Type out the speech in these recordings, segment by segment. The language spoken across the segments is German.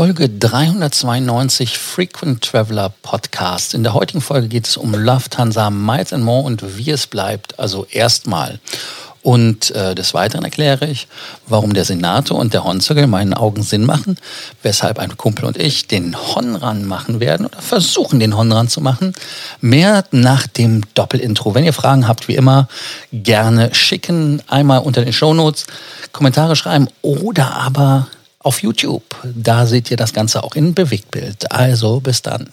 Folge 392 Frequent Traveler Podcast. In der heutigen Folge geht es um Lufthansa Miles and More und wie es bleibt, also erstmal. Und äh, des Weiteren erkläre ich, warum der Senator und der Hornzirkel in meinen Augen Sinn machen, weshalb ein Kumpel und ich den Honran machen werden oder versuchen, den Honran zu machen. Mehr nach dem Doppelintro. Wenn ihr Fragen habt, wie immer, gerne schicken. Einmal unter den Shownotes Kommentare schreiben oder aber auf YouTube. Da seht ihr das Ganze auch in Bewegtbild. Also bis dann.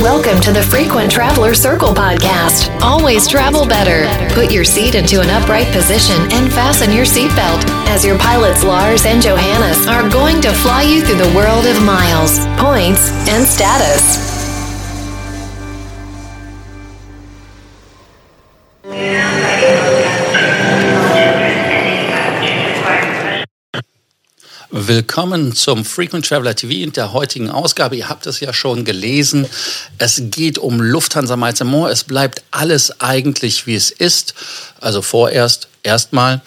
Welcome to the Frequent Traveler Circle podcast. Always travel better. Put your seat into an upright position and fasten your seatbelt as your pilots Lars and Johannes are going to fly you through the world of miles, points, and status. Willkommen zum Frequent Traveler TV in der heutigen Ausgabe. Ihr habt es ja schon gelesen. Es geht um Lufthansa Miles More. Es bleibt alles eigentlich, wie es ist. Also vorerst erstmal.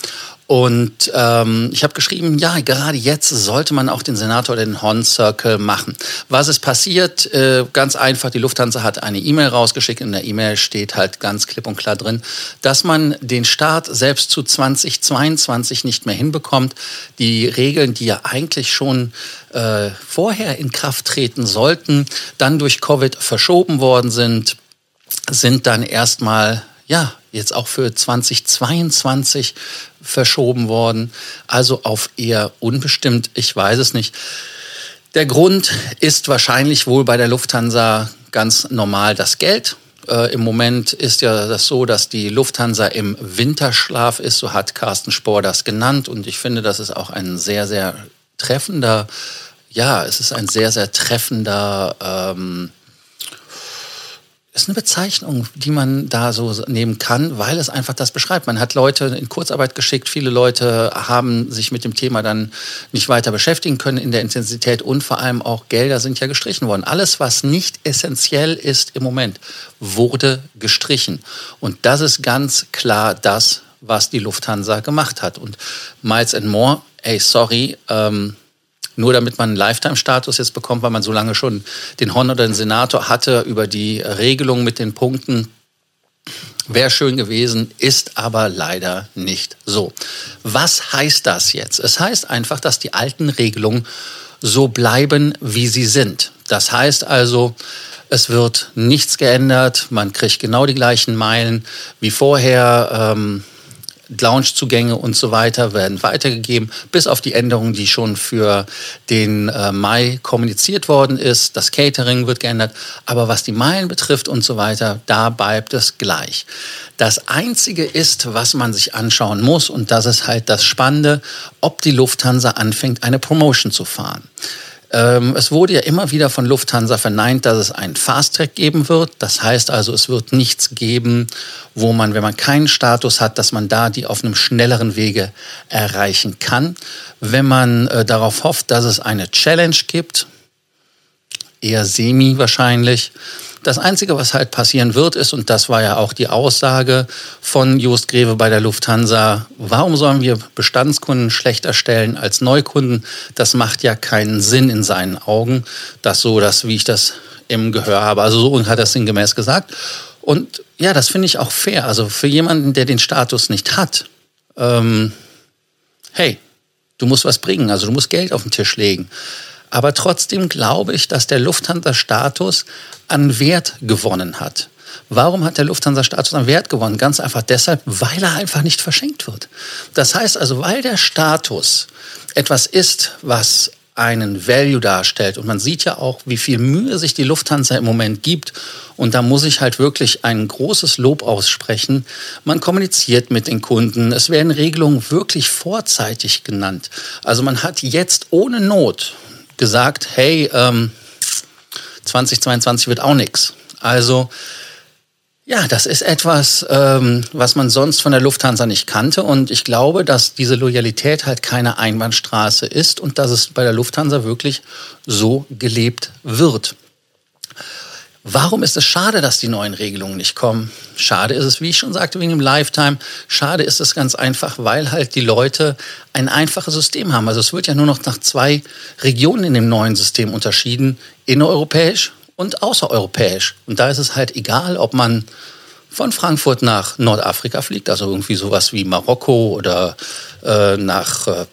Und ähm, ich habe geschrieben, ja, gerade jetzt sollte man auch den Senator den Horn Circle machen. Was ist passiert? Äh, ganz einfach, die Lufthansa hat eine E-Mail rausgeschickt. In der E-Mail steht halt ganz klipp und klar drin, dass man den Start selbst zu 2022 nicht mehr hinbekommt. Die Regeln, die ja eigentlich schon äh, vorher in Kraft treten sollten, dann durch Covid verschoben worden sind, sind dann erstmal ja, jetzt auch für 2022 verschoben worden. Also auf eher unbestimmt. Ich weiß es nicht. Der Grund ist wahrscheinlich wohl bei der Lufthansa ganz normal das Geld. Äh, Im Moment ist ja das so, dass die Lufthansa im Winterschlaf ist, so hat Carsten Spohr das genannt. Und ich finde, das ist auch ein sehr, sehr treffender, ja, es ist ein sehr, sehr treffender ähm, ist eine Bezeichnung, die man da so nehmen kann, weil es einfach das beschreibt. Man hat Leute in Kurzarbeit geschickt, viele Leute haben sich mit dem Thema dann nicht weiter beschäftigen können in der Intensität und vor allem auch Gelder sind ja gestrichen worden. Alles, was nicht essentiell ist im Moment, wurde gestrichen. Und das ist ganz klar das, was die Lufthansa gemacht hat. Und Miles and More, ey, sorry, ähm, nur damit man einen Lifetime-Status jetzt bekommt, weil man so lange schon den Hon oder den Senator hatte über die Regelung mit den Punkten. Wäre schön gewesen, ist aber leider nicht so. Was heißt das jetzt? Es heißt einfach, dass die alten Regelungen so bleiben, wie sie sind. Das heißt also, es wird nichts geändert, man kriegt genau die gleichen Meilen wie vorher. Ähm, Loungezugänge und so weiter werden weitergegeben, bis auf die Änderung, die schon für den äh, Mai kommuniziert worden ist. Das Catering wird geändert, aber was die Meilen betrifft und so weiter, da bleibt es gleich. Das Einzige ist, was man sich anschauen muss, und das ist halt das Spannende, ob die Lufthansa anfängt, eine Promotion zu fahren. Ähm, es wurde ja immer wieder von Lufthansa verneint, dass es einen Fast-Track geben wird. Das heißt also, es wird nichts geben, wo man, wenn man keinen Status hat, dass man da die auf einem schnelleren Wege erreichen kann. Wenn man äh, darauf hofft, dass es eine Challenge gibt, eher semi wahrscheinlich, das Einzige, was halt passieren wird, ist, und das war ja auch die Aussage von Just Greve bei der Lufthansa, warum sollen wir Bestandskunden schlechter stellen als Neukunden? Das macht ja keinen Sinn in seinen Augen. Das so, das, wie ich das im Gehör habe. Also so hat er es sinngemäß gesagt. Und ja, das finde ich auch fair. Also für jemanden, der den Status nicht hat, ähm, hey, du musst was bringen, also du musst Geld auf den Tisch legen. Aber trotzdem glaube ich, dass der Lufthansa-Status an Wert gewonnen hat. Warum hat der Lufthansa-Status an Wert gewonnen? Ganz einfach deshalb, weil er einfach nicht verschenkt wird. Das heißt also, weil der Status etwas ist, was einen Value darstellt. Und man sieht ja auch, wie viel Mühe sich die Lufthansa im Moment gibt. Und da muss ich halt wirklich ein großes Lob aussprechen. Man kommuniziert mit den Kunden. Es werden Regelungen wirklich vorzeitig genannt. Also man hat jetzt ohne Not gesagt, hey, ähm, 2022 wird auch nichts. Also ja, das ist etwas, ähm, was man sonst von der Lufthansa nicht kannte. Und ich glaube, dass diese Loyalität halt keine Einbahnstraße ist und dass es bei der Lufthansa wirklich so gelebt wird. Warum ist es schade, dass die neuen Regelungen nicht kommen? Schade ist es, wie ich schon sagte, wegen dem Lifetime. Schade ist es ganz einfach, weil halt die Leute ein einfaches System haben. Also es wird ja nur noch nach zwei Regionen in dem neuen System unterschieden, innereuropäisch und außereuropäisch. Und da ist es halt egal, ob man von Frankfurt nach Nordafrika fliegt, also irgendwie sowas wie Marokko oder äh, nach äh,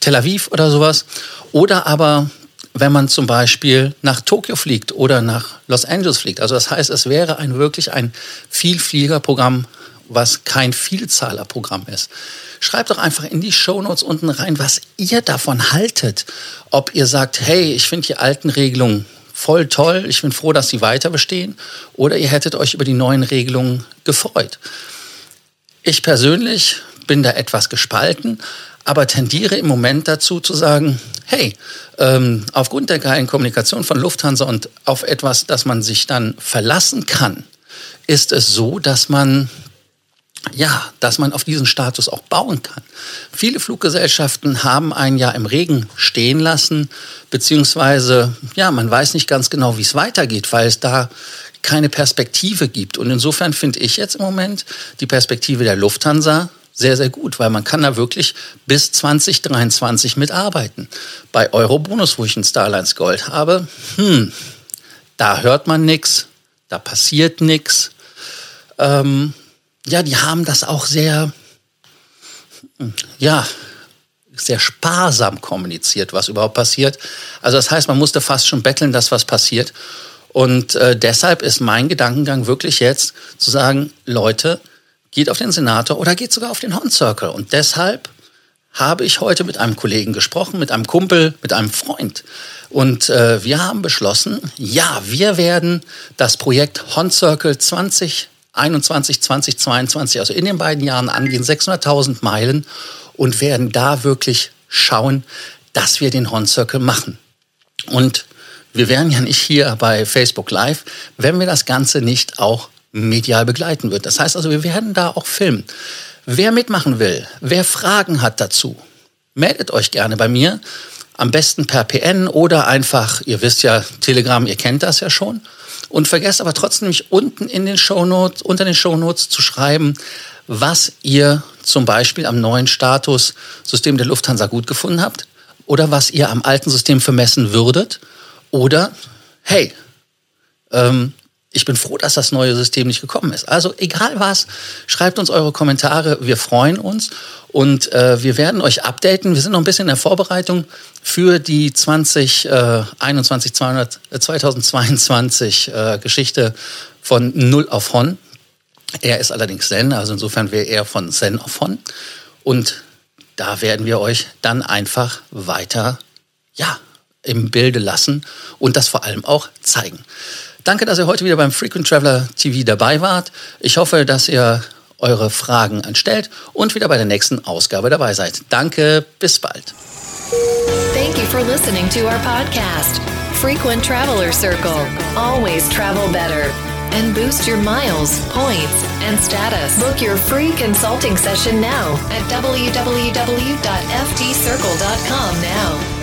Tel Aviv oder sowas. Oder aber wenn man zum Beispiel nach Tokio fliegt oder nach Los Angeles fliegt. Also das heißt, es wäre ein wirklich ein Vielfliegerprogramm, was kein Vielzahlerprogramm ist. Schreibt doch einfach in die Shownotes unten rein, was ihr davon haltet. Ob ihr sagt, hey, ich finde die alten Regelungen voll toll, ich bin froh, dass sie weiter bestehen, oder ihr hättet euch über die neuen Regelungen gefreut. Ich persönlich bin da etwas gespalten, aber tendiere im Moment dazu zu sagen, hey, ähm, aufgrund der geilen Kommunikation von Lufthansa und auf etwas, das man sich dann verlassen kann, ist es so, dass man ja, dass man auf diesen Status auch bauen kann. Viele Fluggesellschaften haben ein Jahr im Regen stehen lassen, beziehungsweise, ja, man weiß nicht ganz genau, wie es weitergeht, weil es da keine Perspektive gibt. Und insofern finde ich jetzt im Moment die Perspektive der Lufthansa sehr, sehr gut, weil man kann da wirklich bis 2023 mitarbeiten. Bei Eurobonus, wo ich ein Starlines Gold habe, hm, da hört man nichts, da passiert nichts. Ähm, ja, die haben das auch sehr, ja, sehr sparsam kommuniziert, was überhaupt passiert. Also das heißt, man musste fast schon betteln, dass was passiert. Und äh, deshalb ist mein Gedankengang wirklich jetzt zu sagen, Leute, geht auf den Senator oder geht sogar auf den Horn Circle. Und deshalb habe ich heute mit einem Kollegen gesprochen, mit einem Kumpel, mit einem Freund. Und äh, wir haben beschlossen, ja, wir werden das Projekt Horn Circle 2021, 2022, also in den beiden Jahren angehen, 600.000 Meilen und werden da wirklich schauen, dass wir den Horn Circle machen. Und wir wären ja nicht hier bei Facebook Live, wenn wir das Ganze nicht auch medial begleiten wird. Das heißt also, wir werden da auch filmen. Wer mitmachen will, wer Fragen hat dazu, meldet euch gerne bei mir. Am besten per PN oder einfach, ihr wisst ja, Telegram, ihr kennt das ja schon. Und vergesst aber trotzdem nicht unten in den Shownotes, unter den Shownotes zu schreiben, was ihr zum Beispiel am neuen Statussystem der Lufthansa gut gefunden habt oder was ihr am alten System vermessen würdet. Oder, hey, ähm, ich bin froh, dass das neue System nicht gekommen ist. Also egal was, schreibt uns eure Kommentare. Wir freuen uns und äh, wir werden euch updaten. Wir sind noch ein bisschen in der Vorbereitung für die 2021, äh, 2022 äh, Geschichte von Null auf Hon. Er ist allerdings Zen, also insofern wäre er von Zen auf Hon. Und da werden wir euch dann einfach weiter, ja, im Bilde lassen und das vor allem auch zeigen. Danke, dass ihr heute wieder beim Frequent Traveler TV dabei wart. Ich hoffe, dass ihr eure Fragen anstellt und wieder bei der nächsten Ausgabe dabei seid. Danke, bis bald. Thank you for listening to our podcast, Frequent Traveler Circle. Always travel better. And boost your miles, points, and status. Book your free consulting session now at www.ftcircle.com now.